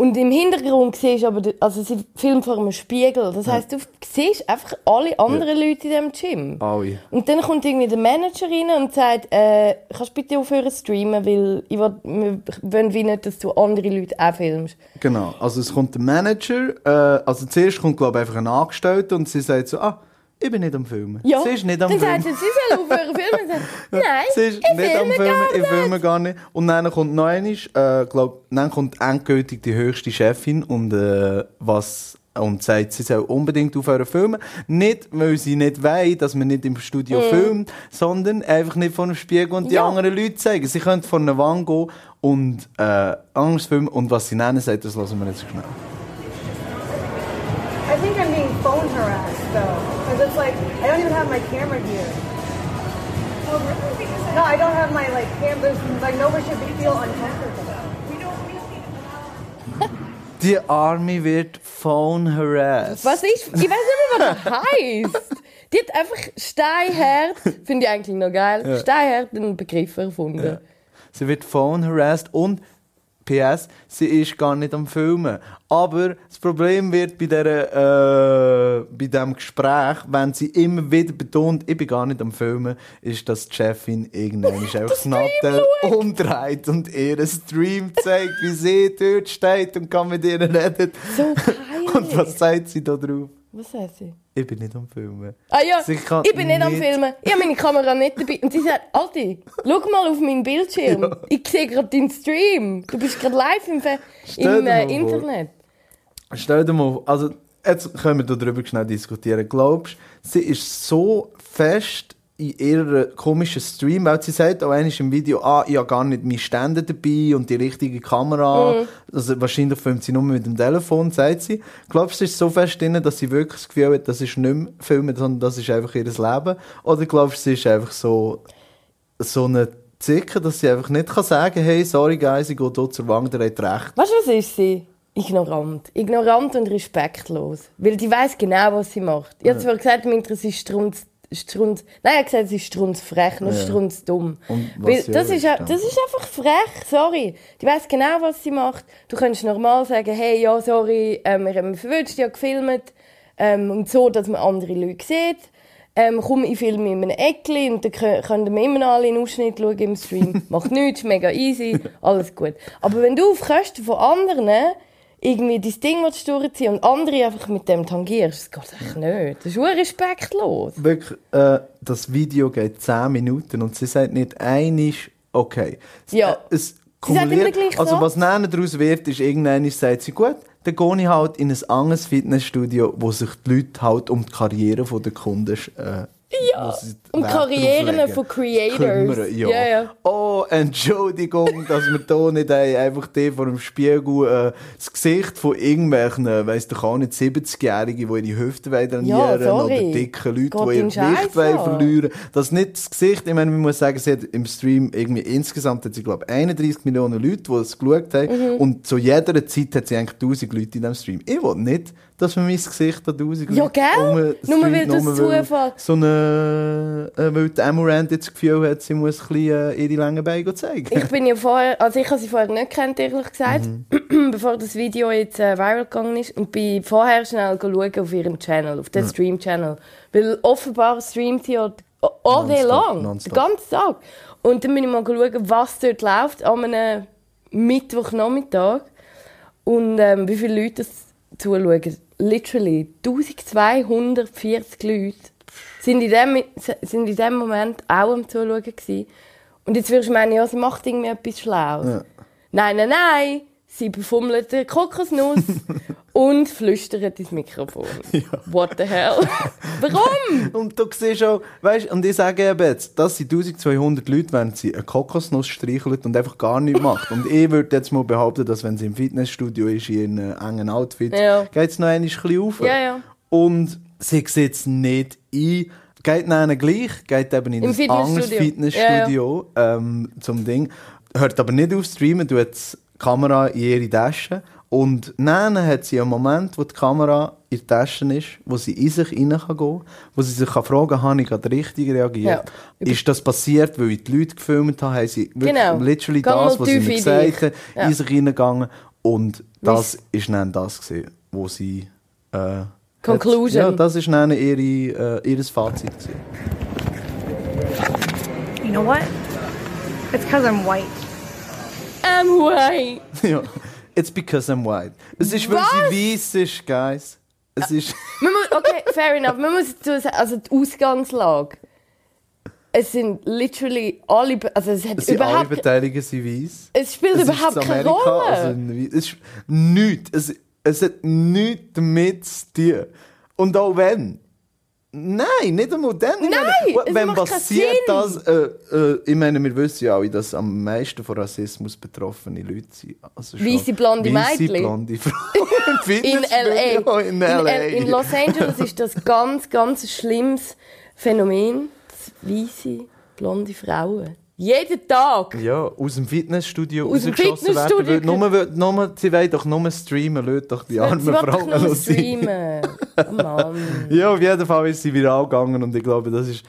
Und im Hintergrund siehst du aber, also sie filmt vor einem Spiegel. Das heisst, du siehst einfach alle anderen Leute in diesem Gym. Alle. Und dann kommt irgendwie der Manager rein und sagt, äh, kannst du bitte aufhören zu streamen, weil ich will, wir wollen wie nicht, dass du andere Leute auch filmst. Genau. Also es kommt der Manager, äh, also zuerst kommt glaube ich einfach ein Angestellter und sie sagt so, ah, ich bin nicht am Filmen. Ja. Sie ist nicht am dann Filmen. sagt sie, sie soll aufhören filmen. Sagt, Nein, Sie ist ich nicht am filme Filmen, ich filme gar nicht. Und dann kommt noch einmal, äh, glaub, dann kommt endgültig die höchste Chefin und, äh, was, und sagt, sie soll unbedingt aufhören filmen. Nicht, weil sie nicht will, dass man nicht im Studio filmt, sondern einfach nicht vor dem Spiegel und die. Ja. anderen Leute zeigen. Sie können vor eine Wand gehen und, äh, anders filmen. Und was sie nennen, sagt, das lassen wir jetzt schnell. Phone harassed though, because it's like I don't even have my camera here. Oh really? No, I don't have my like. There's like nobody should feel uncomfortable. Die Army wird phone harassed. Was ist? Ich weiß nicht mehr, was das heisst. Die hat einfach steinhart, finde ich eigentlich noch geil, Ja. steinhart einen Begriff erfunden. Sie wird phone harassed und PS, sie ist gar nicht am Filmen. Aber das Problem wird bei, dieser, äh, bei diesem Gespräch, wenn sie immer wieder betont, ich bin gar nicht am Filmen, ist, dass die Chefin irgendwann einfach das Nattel umdreht und ihr einen Stream zeigt, wie sie dort steht und kann mit ihr reden. So peinlich. Und was sagt sie da drauf? Was sagt sie? Ich bin nicht am Filmen. Ah ja, ich bin nicht am Filmen. Ich habe meine Kamera nicht dabei. Und sie sagt, Alti, schau mal auf meinen Bildschirm. Ich sehe gerade deinen Stream. Du bist gerade live im, Fe im äh, mal vor. Internet. Stell dir mal, also jetzt können wir darüber schnell diskutieren. Glaubst du, sie ist so fest in ihrer komischen Stream, weil sie sagt auch einmal im Video, ah, ich habe gar nicht meine Stände dabei und die richtige Kamera. Mhm. Also wahrscheinlich filmt sie nur mit dem Telefon, sagt sie. Glaubst du, sie ist so fest drin, dass sie wirklich das Gefühl hat, das ist nicht mehr filmen, sondern das ist einfach ihr Leben? Oder glaubst du, sie ist einfach so, so eine Zicke, dass sie einfach nicht kann sagen, hey, sorry guys, ich gehe hier zur Wand, ihr habt recht. Weißt du, was ist sie? Ignorant. Ignorant und respektlos. Weil die weiß genau, was sie macht. Ich habe zwar gesagt, Intro, sie ist strunz. Nein, ich habe gesagt, sie ist strunzfrech, nur Ja. strunzdumm. Weil das, ist, das ist einfach frech, sorry. Die weiß genau, was sie macht. Du könntest normal sagen, hey, ja, sorry, ähm, wir haben verwünscht, ja gefilmt. Ähm, und so, dass man andere Leute sieht. Ähm, komm, ich filme in einem Eckli und dann kö- können wir immer noch alle in Ausschnitt schauen im Stream. Macht nichts, mega easy, alles gut. Aber wenn du auf Kosten von anderen irgendwie dein Ding durchziehen und andere einfach mit dem tangierst, das geht echt nicht. Das ist nur respektlos. Wirklich, äh, das Video geht 10 Minuten und sie sagt nicht einig, okay. Es- Ja. Äh, es Sie sagt immer kumuliert- Also was dann daraus wird, ist irgendwann sagt sie, gut, dann gehe ich halt in ein anderes Fitnessstudio, wo sich die Leute halt um die Karriere der Kunden äh, Ja, um Wert Karrieren von Creators. kümmern. Ja. Ja, ja. Oh, Entschuldigung, dass wir hier nicht haben, einfach die vor dem Spiegel äh, das Gesicht von irgendwelchen, äh, weiss doch auch nicht, 70-Jährigen, die ihre Hüfte trainieren sorry. oder dicken Leute, Geht die ihr Gewicht verlieren Das nicht das Gesicht, ich meine, man muss sagen, sie hat im Stream irgendwie insgesamt, hat sie, glaube ich, 31 Millionen Leute, die es geschaut haben Mhm. und zu jeder Zeit hat sie eigentlich 1000 Leute in diesem Stream. Ich will nicht, dass man mein Gesicht an 1000 Ja, Leute gell? rumstreamt, Nur weil das Zufall- So eine, äh, weil die Amorant jetzt das Gefühl hat, sie muss ein bisschen äh, ihre langen Beine zeigen. Ich bin ja vorher, also ich habe sie vorher nicht kennt, ehrlich gesagt, Mhm. bevor das Video jetzt äh, viral gegangen ist und bin vorher schnell schauen auf ihrem Channel, auf den Ja. Stream-Channel, weil offenbar streamt sie ja all day long, den ganzen Tag. Und dann bin ich mal schauen, was dort läuft an einem Mittwochnachmittag und ähm, wie viele Leute das zuschauen. Literally 1240 Leute sind in dem, sind in dem Moment auch am Zuschauen gewesen. Und jetzt würdest du meinen, ja, sie macht irgendwie etwas Schlaues. Ja. Nein, nein, nein. Sie befummelt eine Kokosnuss und flüstert ins Mikrofon. What the hell? Warum? Und du siehst auch, weißt, und ich sage eben jetzt, das sind 1200 Leute, wenn sie eine Kokosnuss streichelt und einfach gar nichts macht. Und ich würde jetzt mal behaupten, dass wenn sie im Fitnessstudio ist, in ihren engen Outfits, Ja. geht es noch ein bisschen auf. Ja, ja. Und sie sieht es nicht ein. Geht dann gleich, geht eben in Im ein anderes Fitnessstudio. Fitnessstudio Ähm, zum Ding. Hört aber nicht auf streamen, tut die Kamera in ihre Tasche. Und dann hat sie einen Moment, wo die Kamera in der Tasche ist, wo sie in sich rein kann gehen wo sie sich kann fragen kann, habe ich gerade richtig reagiert? Ja. Ist das passiert, weil ich die Leute gefilmt habe? Haben sie wirklich Genau. literally mal das, was sie mir gesagt haben, Ja. in sich reingegangen? Und das Wie's- ist dann das gewesen, wo sie... Äh, Conclusion. Ja, das ist dann ihre, äh, ihr Fazit. Gewesen. You know what? It's because I'm white. Ähm, white. ja. It's because I'm white. Es ist, weil sie weiß ist, guys. Es ist... Okay, fair enough. Man muss dazu sagen, also die Ausgangslage. Es sind literally alle, also es hat Es sind alle überhaupt, Beteiligten sind weiß. es spielt Es überhaupt in keine Amerika, Rolle. Also es ist nichts. Es, es hat nichts damit zu tun. Und auch wenn. Nein, nicht einmal dann. Nein, meine, wenn passiert das, äh, äh, ich meine, wir wissen ja alle, dass am meisten von Rassismus betroffene Leute sind. Also Weisse blonde Mädchen. blonde Frauen. in LA. In, LA. In, in Los Angeles ist das ganz, ganz schlimmes Phänomen. Weisse, blonde Frauen. Jeden Tag. Ja, aus dem Fitnessstudio Aus dem rausgeschossen werden. Fitnessstudio. Weil nur, nur, sie wollen doch nur streamen, lasst doch die armen will doch Frauen nur streamen. Oh Mann. Ja, auf jeden Fall ist sie viral gegangen und ich glaube, das ist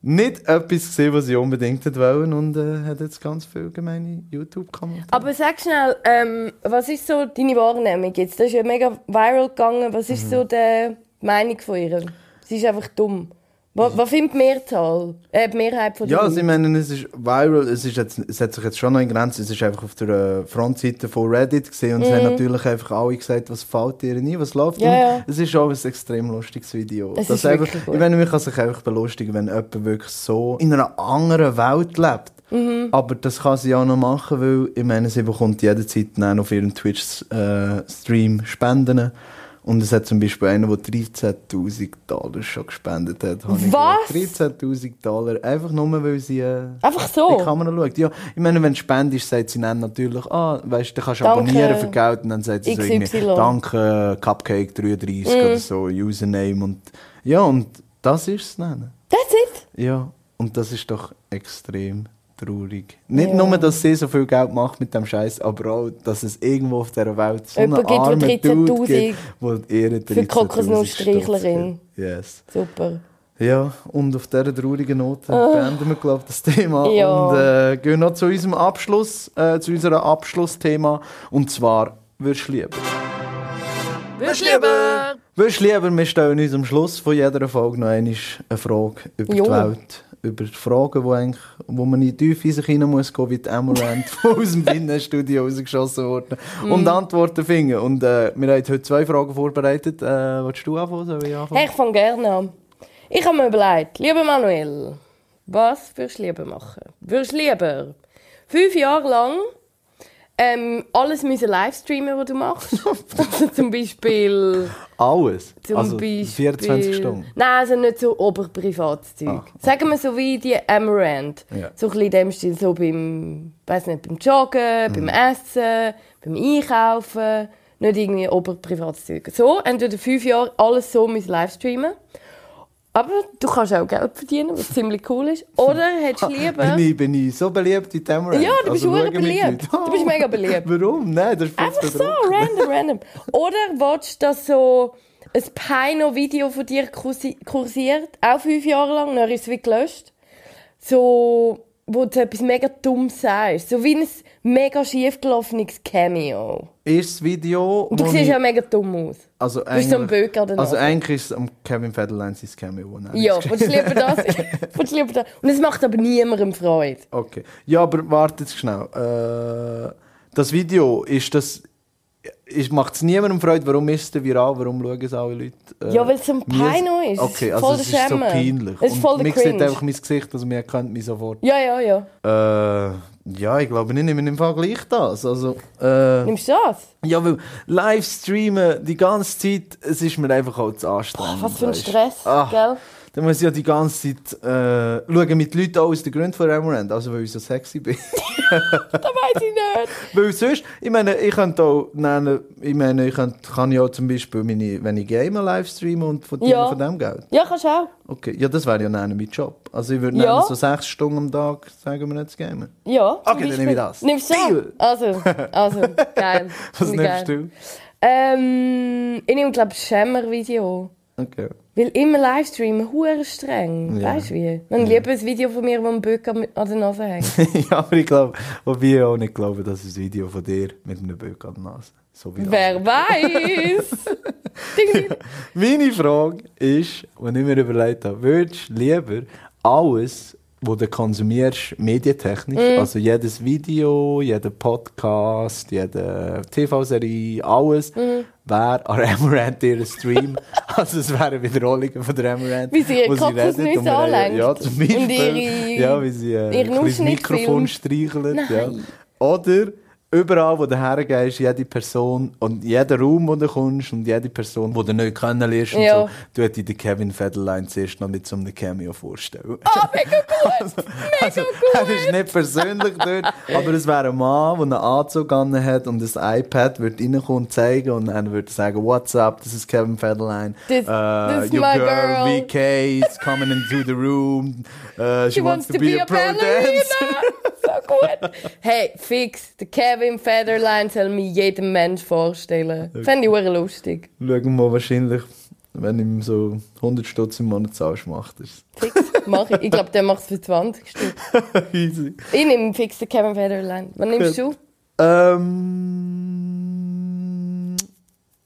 nicht etwas gesehen, was sie unbedingt wollen und äh, hat jetzt ganz viele gemeine YouTube-Kommentare. Aber sag schnell, ähm, was ist so deine Wahrnehmung jetzt? Das ist ja mega viral gegangen. Was ist Mhm. so die Meinung von ihr? Sie ist einfach dumm. Was, was findet die Mehrzahl? Äh, die Mehrheit von Ja, also ich meine, es ist viral, es, ist jetzt, es hat sich jetzt schon noch in Grenzen, es ist einfach auf der äh, Frontseite von Reddit gesehen und es haben natürlich einfach alle gesagt, was fällt dir nie, was läuft Mhm. Ja, ja. es ist auch ein extrem lustiges Video. Es Das ist einfach, wirklich gut. ich meine, man kann sich einfach belustigen, wenn jemand wirklich so in einer anderen Welt lebt. Mhm. Aber das kann sie auch noch machen, weil ich meine, sie bekommt jederzeit auf ihrem Twitch-Stream Spenden. Und es hat zum Beispiel einen, der 13.000 Dollar schon gespendet hat. Was? gehört. 13.000 Dollar. Einfach nur, weil sie äh, Einfach so? die Kamera schaut. Ja, ich meine, wenn du spendest, sagt sie dann natürlich, ah, weißt du, kannst Danke, abonnieren für Geld. Und dann sagt sie so XY. irgendwie, danke, Cupcake33 Mhm. oder so, Username. Und, ja, und das ist es dann. That's it? Ja, und das ist doch extrem traurig. Nicht Ja. nur, dass sie so viel Geld macht mit dem Scheiß, aber auch, dass es irgendwo auf dieser Welt so Jemand einen gibt, armen Dude 13.000 gibt, der ihre für die 13.000 Kokosnussstreichlerin. Stutz gibt. Yes. Super. Ja, und auf dieser traurigen Note beenden wir, glaube ich, das Thema Ah. Ja. und äh, gehen noch zu unserem Abschluss, äh, zu unserem Abschlussthema, und zwar, würdest du lieber? Würdest lieber? Würdest du lieber, wir stellen uns am Schluss von jeder Folge noch eine Frage über Jo. die Welt. Über Fragen, die eigentlich, wo man in die Tiefe sich hinein muss gehen, wie die Amaranth, die aus dem Fitnessstudio rausgeschossen wurden. Mm. Und Antworten finden. Und äh, wir haben heute zwei Fragen vorbereitet. Äh, willst du anfangen? Soll ich anfangen? Hey, ich fange gerne an. Ich habe mir überlegt, lieber Manuel, was würdest du lieber machen? Würdest du lieber fünf Jahre lang ähm, alles müssen livestreamen, was du machst? also zum Beispiel... Alles? Zum also Beispiel 24 Stunden? Nein, also nicht so Oberprivatzeug. Ah, Sagen wir so wie die Amaranth. Ja. So ein bisschen in dem Stil, so beim, weiß nicht, beim Joggen, Mhm. beim Essen, beim Einkaufen. Nicht irgendwie Oberprivatzeug. So, entweder fünf Jahre alles so müssen livestreamen. Aber du kannst auch Geld verdienen, was ziemlich cool ist. Oder hättest du lieber... Bin ich, bin ich so beliebt die Amaranth? Ja, du bist Also beliebt. Du bist mega beliebt. Warum? Nein, das ist Einfach so, random, random. Oder willst du, dass so ein Pino-Video von dir kursi- kursiert, auch fünf Jahre lang, dann ist es wie gelöscht. So, wo du etwas mega Dummes sagst. So wie ein mega schiefgelaufenes Cameo. Das Video... Und du siehst ich- ja mega dumm aus. Also bist so ein Böker danach. Also eigentlich ist es am Kevin Federline sein Cameo. wo er Ja, willst du lieber das? willst du lieber das? Und es macht aber niemandem Freude. Okay. Ja, aber warte jetzt schnell. Äh, das Video, ist das... Macht es niemandem Freude? Warum ist es viral? Warum schauen es alle Leute? äh, Ja, weil es ein Pino ist. Okay, also voll es ist so peinlich. Es ist voll Und der man sieht einfach mein Gesicht, also man erkennt mich sofort. Ja, ja, ja. Äh, ja, ich glaube, ich nehme im Fall gleich das. Also, äh, Nimmst du das? ja, weil Livestreamen die ganze Zeit, es ist mir einfach auch zu anstrengend. Was für ein. Stress, Ah, gell? Dann muss ich ja die ganze Zeit äh, schauen mit Leuten auch aus den Gründen von Amaranth, also weil ich so sexy bin. Das weiß ich nicht. weil sonst, ich meine, ich könnte auch, nennen, ich meine, ich könnte, kann ja zum Beispiel, meine, wenn ich Game live streame und von, Ja. von dem Geld. Ja, kannst du auch. Okay, ja, das wäre ja dann mein Job. Also ich würde Ja. so sechs Stunden am Tag, sagen wir nicht, zu gamen. Ja. Okay, dann nehme ich das. Nimmst du? Also, also, geil. Was nimmst geil. du? Ähm, ich nehme, glaube ich, Schämmer-Video. Okay. Weil immer Livestreamen, hure streng. Ja. Weißt du wie? Dann lieber ein Video von mir, wo ein Böck an der Nase hängt. ja, aber ich glaube, wobei ich auch nicht glaube, dass ein Video von dir mit einem Böck an der Nase so wie Wer weiß? Meine Frage ist, wenn ich mir überlegt habe, würdest du lieber alles, was du konsumierst, medientechnisch, Mhm. also jedes Video, jeder Podcast, jede TV-Serie, alles, Mhm. wäre an Amaranth ihr Stream. also es wären Wiederholungen von der Amaranth. Wie sie ihre wo redet Kokosnüsse anlenkt. Ja, zum Beispiel. Und ihre- ja, wie sie äh, ihren Mikrofon streichelt. Ja. Oder überall, wo du hergehst, jede Person und jeder Raum, wo du kommst und jede Person, die du neu kennenlernst und Ja. so, tut dir den Kevin Federline zuerst noch mit so einem Cameo vorstellen. Ah, mega gut! Also, er ist nicht persönlich dort, aber es wäre ein Mann, der einen Anzug an hat und ein iPad wird reinkommen und zeigen und dann würde sagen, what's up, this is Kevin Federline. This- Uh, this is your my girl, girl." VK is coming into the room. Uh, she, wants, to, be, a pro ballerina. gut. Hey, fix. Der Kevin Federline soll mir jedem Mensch vorstellen. Fände ich auch lustig. Schauen wir wahrscheinlich, wenn ihm so 100 Stutz im Monat zahlst, macht er es. Fix, mach ich. Ich glaube, der macht es für 20 Stück. Easy. Ich nehme fix den Kevin Federline. Was nimmst du? Ähm.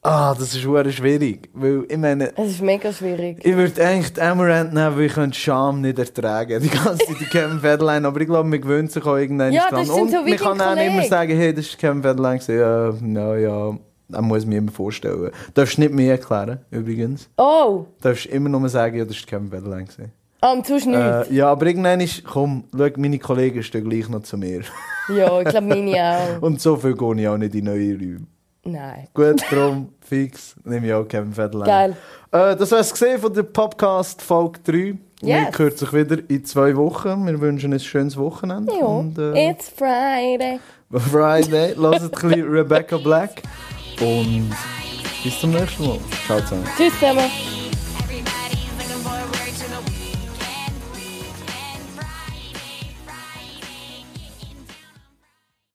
Ah, das ist sehr schwierig. Weil, ich meine, Es ist mega schwierig. ich würde eigentlich die Amaranth nehmen, weil ich könnte Scham nicht ertragen. Die ganze Zeit die Kevin Federline. Aber ich glaube, man gewöhnt sich auch irgendwann Ja, dran. Und so man kann auch nicht immer Kollege. sagen, hey, das ist Kevin Federline. Ja, ja, ja. Das muss mir immer vorstellen. Darfst du nicht mir erklären, übrigens. Oh, Darfst immer nur sagen, ja, das ist Kevin Federline. ah, und sonst nichts. Äh, ja, aber irgendwann ist, komm, schau, meine Kollegen stehen gleich noch zu mir. Ja, ich glaube, meine auch. Und so viel gehe ich auch nicht in neue Räume. Nein. Gut, darum, fix, nehme ich auch Kevin Federline. Geil. Äh, das war es von der Podcast Folge 3. Wir Yes. hören sich wieder in zwei Wochen. Wir wünschen ein schönes Wochenende. Ja, Und, äh, it's Friday. Friday. Hört ein bisschen Rebecca Black. Und bis zum nächsten Mal. Ciao zusammen. Tschüss zusammen.